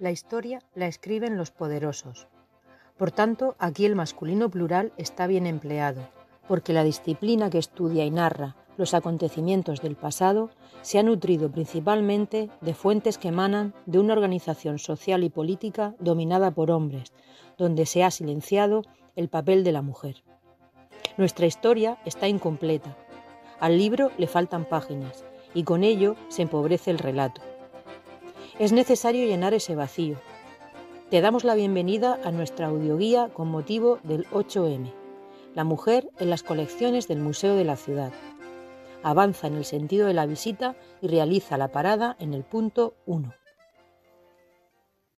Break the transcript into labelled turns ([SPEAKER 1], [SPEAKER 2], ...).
[SPEAKER 1] La historia la escriben los poderosos. Por tanto, aquí el masculino plural está bien empleado, porque la disciplina que estudia y narra los acontecimientos del pasado se ha nutrido principalmente de fuentes que emanan de una organización social y política dominada por hombres, donde se ha silenciado el papel de la mujer. Nuestra historia está incompleta. Al libro le faltan páginas y con ello se empobrece el relato. Es necesario llenar ese vacío. Te damos la bienvenida a nuestra audioguía con motivo del 8M, la mujer en las colecciones del Museo de la Ciudad. Avanza en el sentido de la visita y realiza la parada en el punto 1.